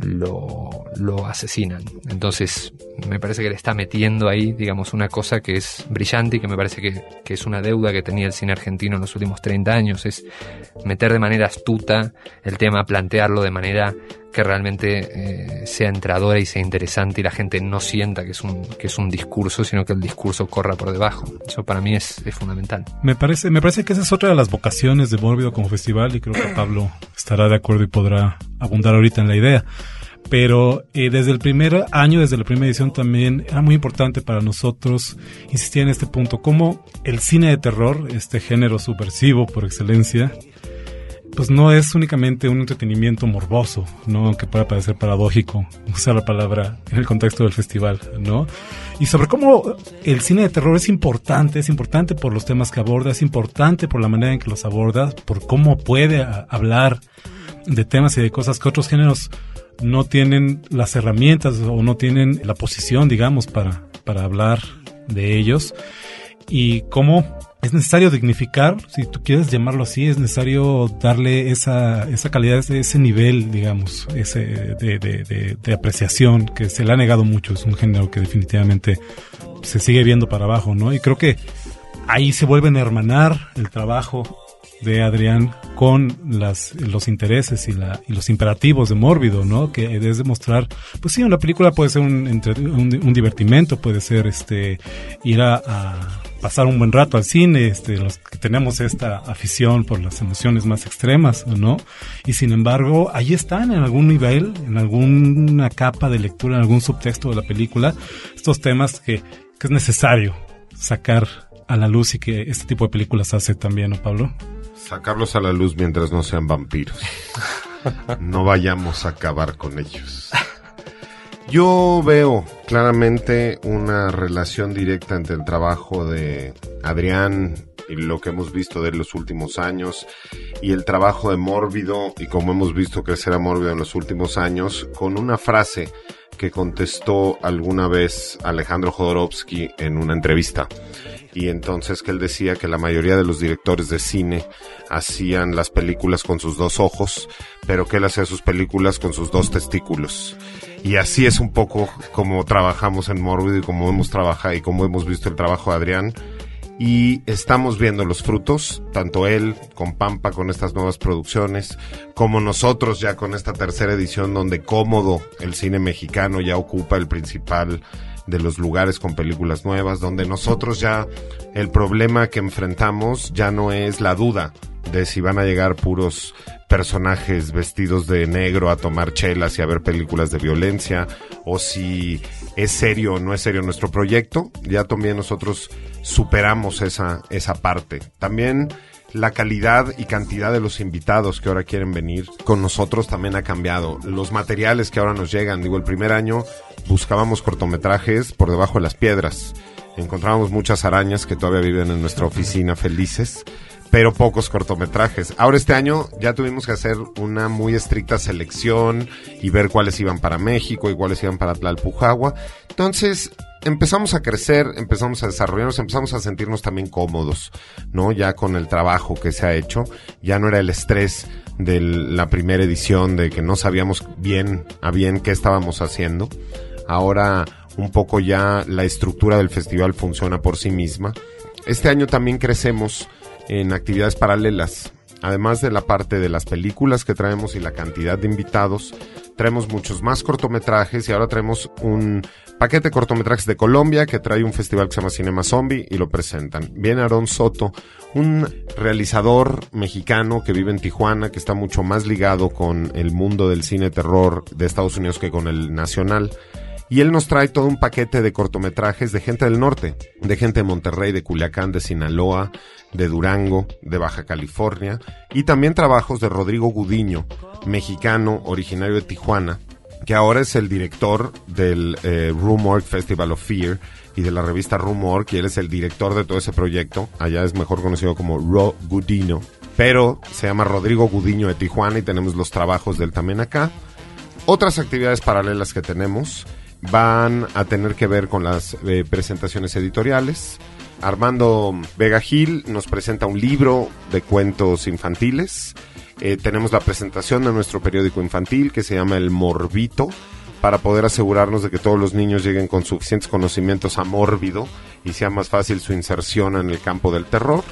lo, lo asesinan. Entonces, me parece que le está metiendo ahí, digamos, una cosa que es brillante y que me parece que, que, es una deuda que tenía el cine argentino en los últimos 30 años, es meter de manera astuta el tema, plantearlo de manera que realmente eh, sea entradora y sea interesante y la gente no sienta que es un que es un discurso sino que el discurso corra por debajo. Eso para mí es, es fundamental. Me parece me parece que esa es otra de las vocaciones de Mórbido como festival y creo que Pablo estará de acuerdo y podrá abundar ahorita en la idea. Pero eh, desde el primer año, desde la primera edición también era muy importante para nosotros insistir en este punto, como el cine de terror, este género subversivo por excelencia, pues no es únicamente un entretenimiento morboso, ¿no? Aunque pueda parecer paradójico usar la palabra en el contexto del festival, ¿no? Y sobre cómo el cine de terror es importante, es importante por los temas que aborda, es importante por la manera en que los aborda, por cómo puede hablar de temas y de cosas que otros géneros no tienen las herramientas o no tienen la posición, digamos, para, para hablar de ellos. Y cómo es necesario dignificar, si tú quieres llamarlo así, es necesario darle esa, esa calidad, ese nivel, digamos, ese de, de, de, de, apreciación que se le ha negado mucho. Es un género que definitivamente se sigue viendo para abajo, ¿no? Y creo que ahí se vuelven a hermanar el trabajo de Adrián con las, los intereses y, la, y los imperativos de Mórbido, ¿no? Que es demostrar, pues sí, una película puede ser un, divertimento, puede ser este ir a, a pasar un buen rato al cine, este, los que tenemos esta afición por las emociones más extremas, ¿no? Y sin embargo, ahí están en algún nivel, en alguna capa de lectura, en algún subtexto de la película, estos temas que, que es necesario sacar a la luz y que este tipo de películas hace también, ¿no, Pablo? Sacarlos a la luz mientras no sean vampiros. no vayamos a acabar con ellos. Yo veo claramente una relación directa entre el trabajo de Adrián y lo que hemos visto de los últimos años y el trabajo de Mórbido y como hemos visto crecer a Mórbido en los últimos años con una frase que contestó alguna vez Alejandro Jodorowsky en una entrevista y entonces que él decía que la mayoría de los directores de cine hacían las películas con sus dos ojos, pero que él hacía sus películas con sus dos testículos. Y así es un poco como trabajamos en Morbido y como hemos trabajado y como hemos visto el trabajo de Adrián. Y estamos viendo los frutos, tanto él con Pampa con estas nuevas producciones, como nosotros ya con esta tercera edición donde cómodo el cine mexicano ya ocupa el principal de los lugares con películas nuevas, donde nosotros ya el problema que enfrentamos ya no es la duda de si van a llegar puros personajes vestidos de negro a tomar chelas y a ver películas de violencia, o si es serio o no es serio nuestro proyecto. Ya también nosotros superamos esa, esa parte. También la calidad y cantidad de los invitados que ahora quieren venir con nosotros también ha cambiado. Los materiales que ahora nos llegan, digo, el primer año buscábamos cortometrajes por debajo de las piedras. Encontrábamos muchas arañas que todavía viven en nuestra oficina felices, pero pocos cortometrajes. Ahora este año ya tuvimos que hacer una muy estricta selección y ver cuáles iban para México y cuáles iban para Tlalpujagua. Entonces, empezamos a crecer, empezamos a desarrollarnos, empezamos a sentirnos también cómodos, ¿no? Ya con el trabajo que se ha hecho, ya no era el estrés de la primera edición, de que no sabíamos bien a bien qué estábamos haciendo. Ahora un poco ya la estructura del festival funciona por sí misma. Este año también crecemos en actividades paralelas. Además de la parte de las películas que traemos y la cantidad de invitados, traemos muchos más cortometrajes y ahora traemos un paquete de cortometrajes de Colombia que trae un festival que se llama Cinema Zombie y lo presentan. Viene Aaron Soto, un realizador mexicano que vive en Tijuana, que está mucho más ligado con el mundo del cine terror de Estados Unidos que con el nacional. Y él nos trae todo un paquete de cortometrajes de gente del norte, de gente de Monterrey, de Culiacán, de Sinaloa, de Durango, de Baja California, y también trabajos de Rodrigo Gudiño, mexicano originario de Tijuana, que ahora es el director del eh, Room Festival of Fear y de la revista Room y él es el director de todo ese proyecto. Allá es mejor conocido como Ro Gudino, pero se llama Rodrigo Gudiño de Tijuana y tenemos los trabajos de él también acá. Otras actividades paralelas que tenemos van a tener que ver con las eh, presentaciones editoriales. Armando Vega Gil nos presenta un libro de cuentos infantiles. Eh, tenemos la presentación de nuestro periódico infantil que se llama El Morbito para poder asegurarnos de que todos los niños lleguen con suficientes conocimientos a mórbido y sea más fácil su inserción en el campo del terror.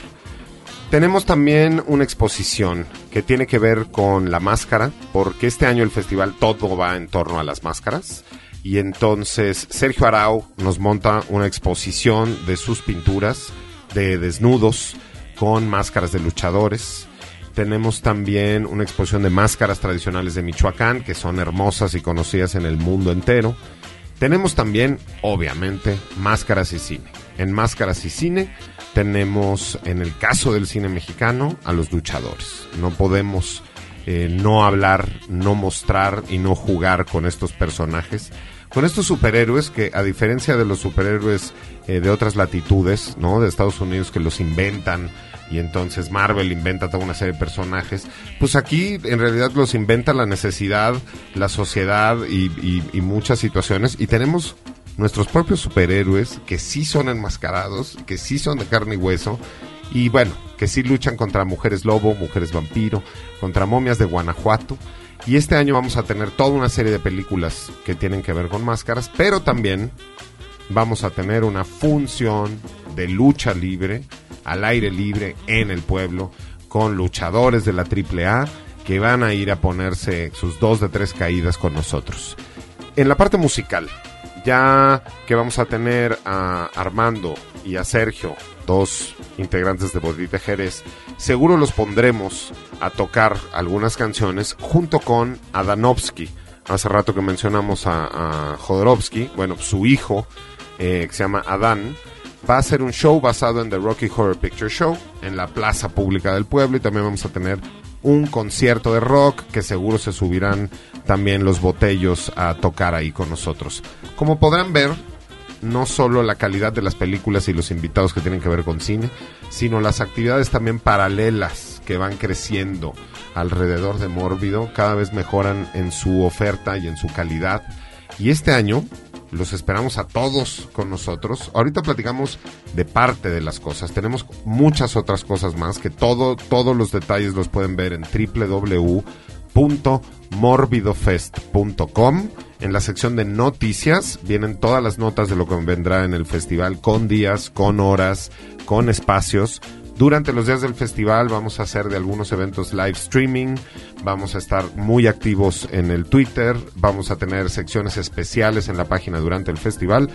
Tenemos también una exposición que tiene que ver con la máscara, porque este año el festival todo va en torno a las máscaras. Y entonces Sergio Arau nos monta una exposición de sus pinturas de desnudos con máscaras de luchadores. Tenemos también una exposición de máscaras tradicionales de Michoacán que son hermosas y conocidas en el mundo entero. Tenemos también, obviamente, máscaras y cine. En máscaras y cine tenemos, en el caso del cine mexicano, a los luchadores. No podemos eh, no hablar, no mostrar y no jugar con estos personajes con estos superhéroes que a diferencia de los superhéroes eh, de otras latitudes, ¿no? De Estados Unidos que los inventan y entonces Marvel inventa toda una serie de personajes, pues aquí en realidad los inventa la necesidad, la sociedad y, y muchas situaciones y tenemos nuestros propios superhéroes que sí son enmascarados, que sí son de carne y hueso y bueno, que sí luchan contra mujeres lobo, mujeres vampiro, contra momias de Guanajuato y este año vamos a tener toda una serie de películas que tienen que ver con máscaras, pero también vamos a tener una función de lucha libre, al aire libre, en el pueblo, con luchadores de la AAA que van a ir a ponerse sus dos de tres caídas con nosotros. En la parte musical, ya que vamos a tener a Armando y a Sergio, dos integrantes de Bodita Jerez, seguro los pondremos a tocar algunas canciones junto con Adanovsky. Hace rato que mencionamos a, a Jodorowsky, bueno, su hijo, eh, que se llama Adán, va a hacer un show basado en The Rocky Horror Picture Show en la plaza pública del pueblo y también vamos a tener un concierto de rock que seguro se subirán también los botellos a tocar ahí con nosotros. Como podrán ver, no solo la calidad de las películas y los invitados que tienen que ver con cine, sino las actividades también paralelas que van creciendo alrededor de Mórbido, cada vez mejoran en su oferta y en su calidad. Y este año los esperamos a todos con nosotros. Ahorita platicamos de parte de las cosas. Tenemos muchas otras cosas más que todo, todos los detalles los pueden ver en www.morbidofest.com en la sección de noticias vienen todas las notas de lo que vendrá en el festival con días, con horas, con espacios. Durante los días del festival vamos a hacer de algunos eventos live streaming, vamos a estar muy activos en el Twitter, vamos a tener secciones especiales en la página durante el festival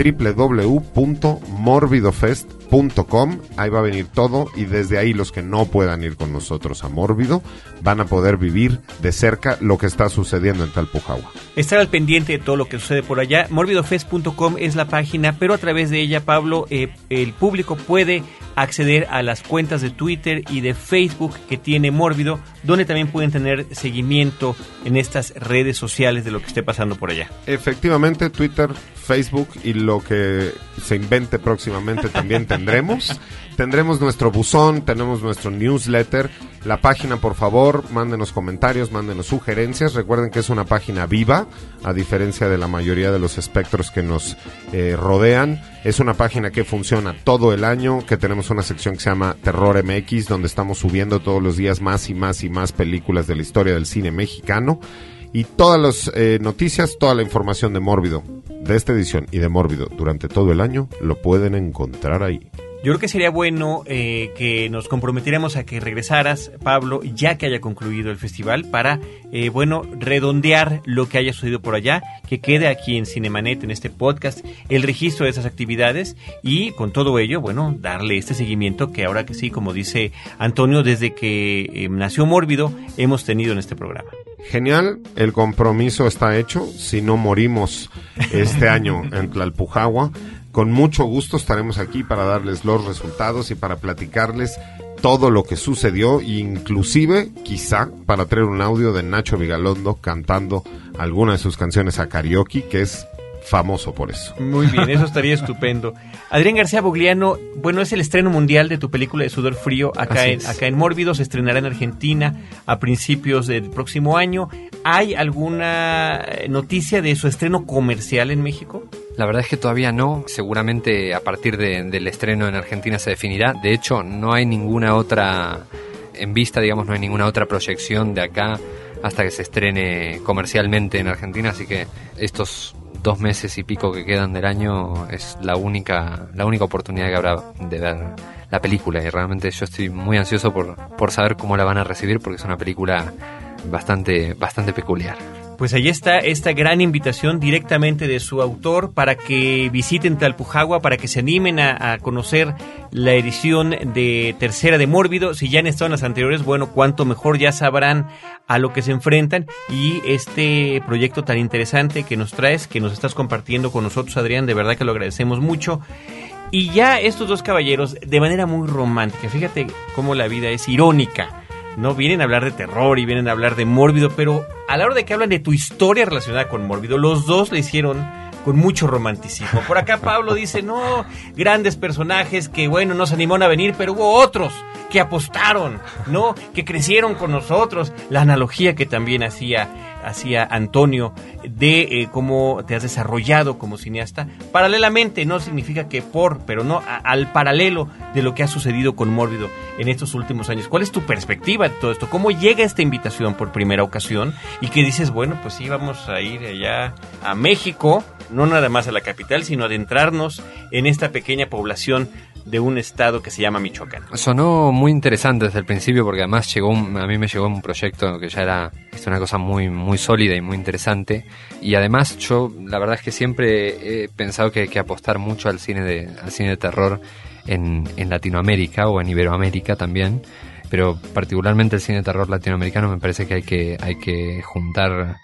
www.morbidofest.com. Ahí va a venir todo y desde ahí los que no puedan ir con nosotros a Mórbido van a poder vivir de cerca lo que está sucediendo en Talpujagua. Estar al pendiente de todo lo que sucede por allá. Morbidofest.com es la página, pero a través de ella, Pablo, eh, el público puede acceder a las cuentas de Twitter y de Facebook que tiene Mórbido, donde también pueden tener seguimiento en estas redes sociales de lo que esté pasando por allá. Efectivamente, Twitter, Facebook y lo que se invente próximamente también tendremos. Tendremos nuestro buzón, tenemos nuestro newsletter. La página, por favor, mándenos comentarios, mándenos sugerencias. Recuerden que es una página viva, a diferencia de la mayoría de los espectros que nos eh, rodean. Es una página que funciona todo el año, que tenemos una sección que se llama Terror MX, donde estamos subiendo todos los días más y más y más películas de la historia del cine mexicano. Y todas las eh, noticias, toda la información de Mórbido, de esta edición y de Mórbido durante todo el año, lo pueden encontrar ahí. Yo creo que sería bueno eh, que nos comprometiéramos a que regresaras, Pablo, ya que haya concluido el festival, para, eh, bueno, redondear lo que haya sucedido por allá, que quede aquí en Cinemanet, en este podcast, el registro de esas actividades y con todo ello, bueno, darle este seguimiento que ahora que sí, como dice Antonio, desde que eh, nació Mórbido, hemos tenido en este programa. Genial, el compromiso está hecho. Si no morimos este año en Tlalpujagua, con mucho gusto estaremos aquí para darles los resultados y para platicarles todo lo que sucedió, inclusive quizá para traer un audio de Nacho Vigalondo cantando alguna de sus canciones a karaoke, que es famoso por eso. Muy bien, eso estaría estupendo. Adrián García Bogliano, bueno, es el estreno mundial de tu película de Sudor Frío acá, en, acá en Mórbido, se estrenará en Argentina a principios del próximo año. ¿Hay alguna noticia de su estreno comercial en México? La verdad es que todavía no, seguramente a partir de, del estreno en Argentina se definirá. De hecho, no hay ninguna otra, en vista, digamos, no hay ninguna otra proyección de acá hasta que se estrene comercialmente en Argentina, así que estos dos meses y pico que quedan del año es la única, la única oportunidad que habrá de ver la película y realmente yo estoy muy ansioso por, por saber cómo la van a recibir porque es una película bastante, bastante peculiar. Pues ahí está esta gran invitación directamente de su autor para que visiten Talpujagua, para que se animen a, a, conocer la edición de tercera de Mórbido. Si ya han estado en las anteriores, bueno, cuanto mejor ya sabrán a lo que se enfrentan y este proyecto tan interesante que nos traes, que nos estás compartiendo con nosotros, Adrián, de verdad que lo agradecemos mucho. Y ya estos dos caballeros, de manera muy romántica, fíjate cómo la vida es irónica no vienen a hablar de terror y vienen a hablar de mórbido, pero a la hora de que hablan de tu historia relacionada con mórbido, los dos le hicieron con mucho romanticismo. Por acá Pablo dice, no, grandes personajes que, bueno, nos animaron a venir, pero hubo otros que apostaron, ¿no? Que crecieron con nosotros. La analogía que también hacía, hacía Antonio de eh, cómo te has desarrollado como cineasta. Paralelamente, no significa que por, pero no, a, al paralelo de lo que ha sucedido con Mórbido en estos últimos años. ¿Cuál es tu perspectiva de todo esto? ¿Cómo llega esta invitación por primera ocasión? Y que dices, bueno, pues sí, vamos a ir allá a México, no nada más a la capital, sino adentrarnos en esta pequeña población de un estado que se llama Michoacán. Sonó muy interesante desde el principio porque además llegó un, a mí me llegó un proyecto que ya era una cosa muy muy sólida y muy interesante y además yo la verdad es que siempre he pensado que hay que apostar mucho al cine de al cine de terror en, en Latinoamérica o en Iberoamérica también pero particularmente el cine de terror latinoamericano me parece que hay que hay que juntar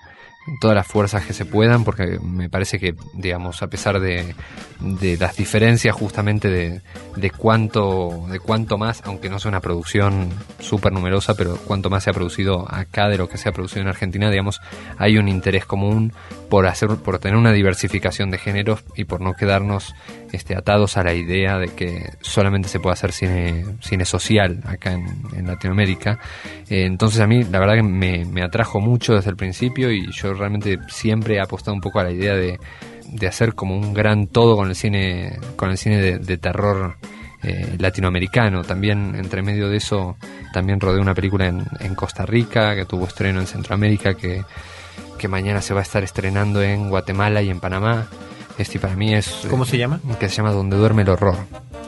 todas las fuerzas que se puedan, porque me parece que, digamos, a pesar de, de las diferencias justamente de, de, cuánto, de cuánto más, aunque no sea una producción súper numerosa, pero cuánto más se ha producido acá de lo que se ha producido en Argentina, digamos, hay un interés común por hacer, por tener una diversificación de géneros y por no quedarnos este, atados a la idea de que solamente se puede hacer cine, cine social acá en, Latinoamérica. Eh, entonces a mí la verdad que me, me atrajo mucho desde el principio y yo realmente siempre he apostado un poco a la idea de, de hacer como un gran todo con el cine, con el cine de, de terror eh, latinoamericano. También entre medio de eso también rodé una película en, en, Costa Rica que tuvo estreno en Centroamérica que, que mañana se va a estar estrenando en Guatemala y en Panamá. Este para mí es... ¿Cómo se llama? Que se llama Donde duerme el horror.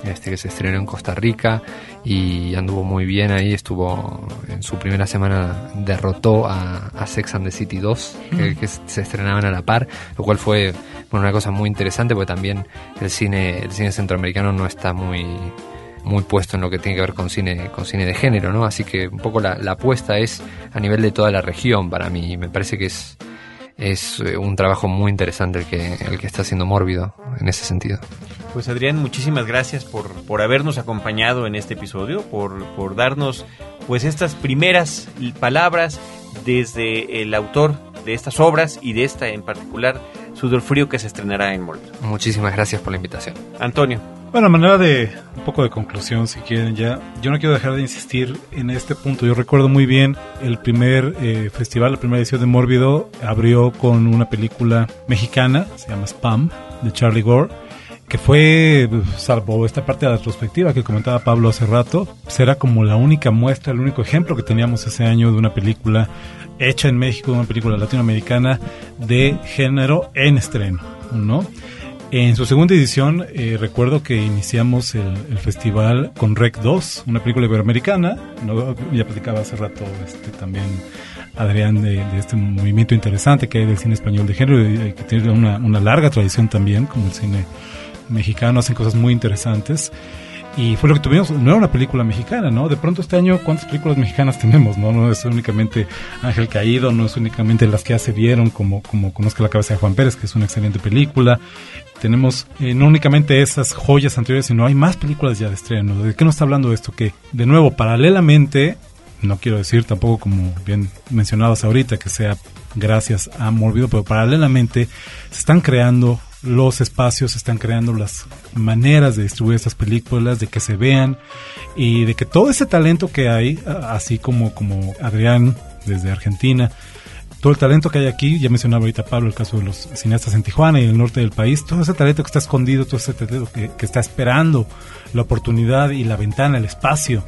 este, que se estrenó en Costa Rica y anduvo muy bien ahí, estuvo en su primera semana, derrotó a, Sex and the City 2, que, se estrenaban a la par, lo cual fue una cosa muy interesante porque también el cine, el cine centroamericano no está muy muy puesto en lo que tiene que ver con cine con cine de género, ¿no? Así que un poco la, la apuesta es a nivel de toda la región para mí. Me parece que es es eh, un trabajo muy interesante el que, el que está haciendo Mórbido en ese sentido. Pues Adrián, muchísimas gracias por, por habernos acompañado en este episodio, por, por darnos pues estas primeras palabras desde el autor de estas obras y de esta en particular, Sudor Frío, que se estrenará en Mórbido. Muchísimas gracias por la invitación. Antonio. Bueno, manera de un poco de conclusión, si quieren ya, yo no quiero dejar de insistir en este punto. Yo recuerdo muy bien el primer eh, festival, la primera edición de Mórbido, abrió con una película mexicana, se llama Spam, de Charlie Gore, que fue, salvo esta parte de la retrospectiva que comentaba Pablo hace rato, será pues como la única muestra, el único ejemplo que teníamos ese año de una película hecha en México, una película latinoamericana de género en estreno, ¿no? En su segunda edición, eh, recuerdo que iniciamos el, festival con Rec 2, una película iberoamericana. Ya platicaba hace rato este, también Adrián de, este movimiento interesante que hay del cine español de género y que tiene una, una larga tradición también, como el cine mexicano, hacen cosas muy interesantes. Y fue lo que tuvimos, no era una película mexicana, ¿no? De pronto este año, ¿cuántas películas mexicanas tenemos, no? No es únicamente Ángel Caído, no es únicamente las que ya se vieron, como, como Conozca la cabeza de Juan Pérez, que es una excelente película. Tenemos eh, no únicamente esas joyas anteriores, sino hay más películas ya de estreno. ¿De qué nos está hablando esto? Que, de nuevo, paralelamente, no quiero decir tampoco como bien mencionabas ahorita, que sea gracias a Morbido, pero paralelamente se están creando los espacios, están creando las maneras de distribuir estas películas, de que se vean y de que todo ese talento que hay, así como, como Adrián desde Argentina, todo el talento que hay aquí, ya mencionaba ahorita Pablo el caso de los cineastas en Tijuana y en el norte del país, todo ese talento que está escondido, todo ese talento que, que está esperando la oportunidad y la ventana, el espacio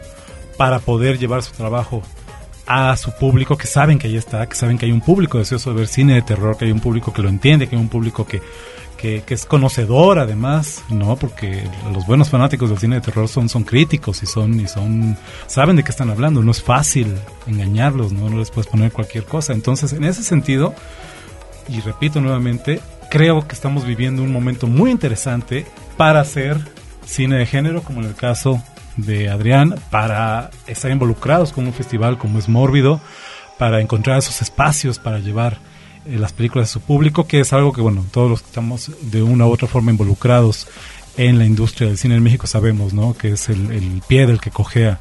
para poder llevar su trabajo a su público que saben que ahí está, que saben que hay un público deseoso de ver cine de terror, que hay un público que lo entiende, que hay un público que que, es conocedor además, ¿no? Porque los buenos fanáticos del cine de terror son, son críticos y son, y son, saben de qué están hablando, no es fácil engañarlos, ¿no? No les puedes poner cualquier cosa. Entonces, en ese sentido, y repito nuevamente, creo que estamos viviendo un momento muy interesante para hacer cine de género, como en el caso de Adrián, para estar involucrados con un festival como es Mórbido, para encontrar esos espacios para llevar eh, las películas de su público, que es algo que, bueno, todos los que estamos de una u otra forma involucrados en la industria del cine en México sabemos, ¿no? Que es el, pie del que cojea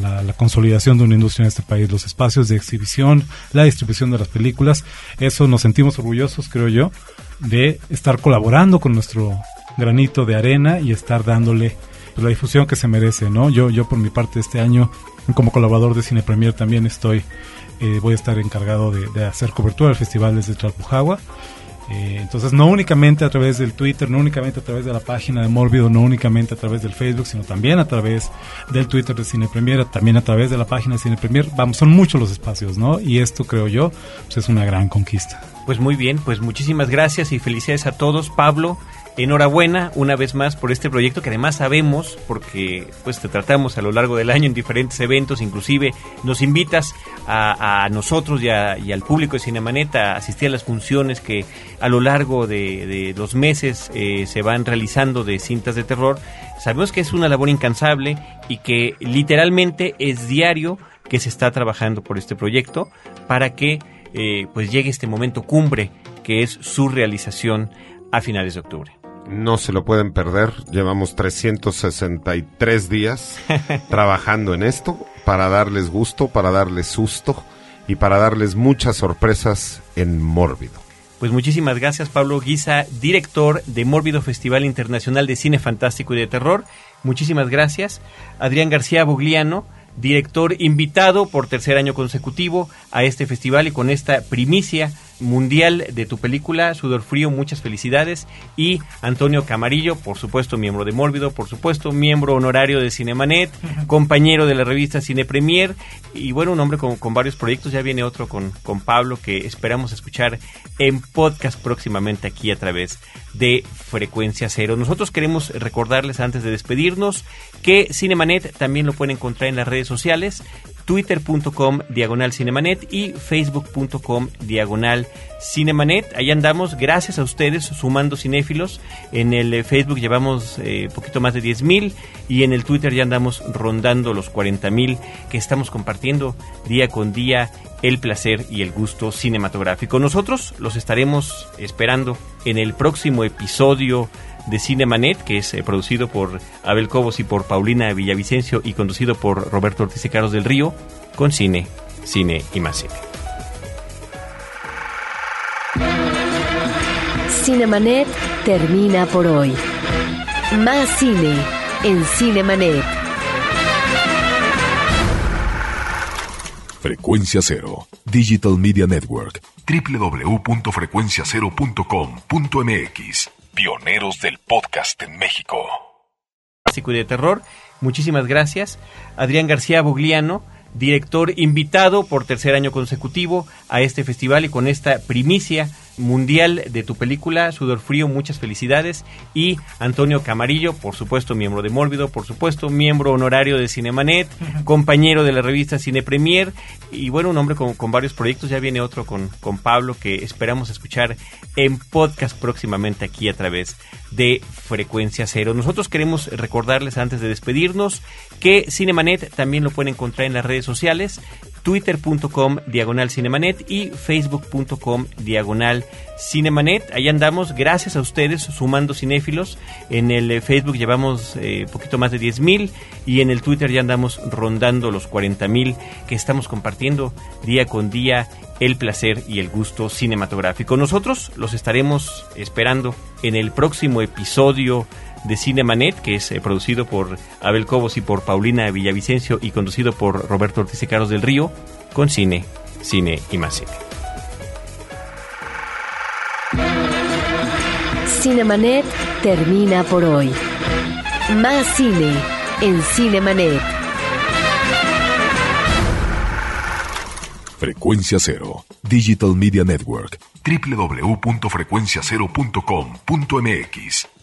la, consolidación de una industria en este país, los espacios de exhibición, la distribución de las películas. Eso nos sentimos orgullosos, creo yo, de estar colaborando con nuestro granito de arena y estar dándole pues, la difusión que se merece, ¿no? Yo, yo por mi parte este año, como colaborador de Cine Premier, también estoy eh, voy a estar encargado de, hacer cobertura del festival desde Tlalpujagua. Eh, entonces, no únicamente a través del Twitter, no únicamente a través de la página de Mórbido, no únicamente a través del Facebook, sino también a través del Twitter de Cine Premier, también a través de la página de Cine Premier. Vamos, son muchos los espacios, ¿no? Y esto, creo yo, pues es una gran conquista. Pues muy bien, pues muchísimas gracias y felicidades a todos. Pablo, enhorabuena una vez más por este proyecto que además sabemos, porque pues te tratamos a lo largo del año en diferentes eventos, inclusive nos invitas a, nosotros y, al público de Cinemanet a asistir a las funciones que a lo largo de, los meses eh, se van realizando de cintas de terror. Sabemos que es una labor incansable y que literalmente es diario que se está trabajando por este proyecto para que eh, pues llegue este momento cumbre que es su realización a finales de octubre. No se lo pueden perder. Llevamos 363 días trabajando en esto para darles gusto, para darles susto y para darles muchas sorpresas en Mórbido. Pues muchísimas gracias Pablo Guisa, director de Mórbido Festival Internacional de Cine Fantástico y de Terror. Muchísimas gracias. Adrián García Bugliano, director invitado por tercer año consecutivo a este festival y con esta primicia mundial de tu película, Sudor Frío, muchas felicidades. Y Antonio Camarillo, por supuesto, miembro de Mórbido, por supuesto, miembro honorario de Cinemanet, compañero de la revista Cine Premier. Y bueno, un hombre con, con varios proyectos. Ya viene otro con, con Pablo que esperamos escuchar en podcast próximamente aquí a través de Frecuencia Cero. Nosotros queremos recordarles antes de despedirnos que Cinemanet también lo pueden encontrar en las redes sociales twitter.com diagonal cinemanet y facebook.com diagonal cinemanet. Ahí andamos, gracias a ustedes, sumando cinéfilos. En el eh, Facebook llevamos eh, poquito más de 10 mil y en el Twitter ya andamos rondando los 40 mil que estamos compartiendo día con día el placer y el gusto cinematográfico. Nosotros los estaremos esperando en el próximo episodio de Cinemanet, que es eh, producido por Abel Cobos y por Paulina Villavicencio y conducido por Roberto Ortiz y Carlos del Río, con cine, cine y más cine. Cinemanet termina por hoy. Más cine en Cinemanet. Frecuencia Cero, Digital Media Network, www.frecuenciacero.com.mx, pioneros del podcast en México. Clásico y de terror, muchísimas gracias. Adrián García Bugliano, director invitado por tercer año consecutivo a este festival y con esta primicia mundial de tu película, Sudor Frío, muchas felicidades. Y Antonio Camarillo, por supuesto, miembro de Mórbido, por supuesto, miembro honorario de Cinemanet, compañero de la revista Cine Premier. Y bueno, un hombre con, con varios proyectos. Ya viene otro con, con Pablo que esperamos escuchar en podcast próximamente aquí a través de Frecuencia Cero. Nosotros queremos recordarles antes de despedirnos que Cinemanet también lo pueden encontrar en las redes sociales twitter.com diagonal cinemanet y facebook.com diagonal cinemanet. Ahí andamos, gracias a ustedes, sumando cinéfilos. En el eh, Facebook llevamos eh, poquito más de 10 mil y en el Twitter ya andamos rondando los 40 mil que estamos compartiendo día con día el placer y el gusto cinematográfico. Nosotros los estaremos esperando en el próximo episodio de Cinemanet, que es eh, producido por Abel Cobos y por Paulina Villavicencio y conducido por Roberto Ortiz y Carlos del Río, con cine, cine y más cine. Cinemanet termina por hoy. Más cine en Cinemanet. Frecuencia Cero, Digital Media Network, www.frecuenciacero.com.mx,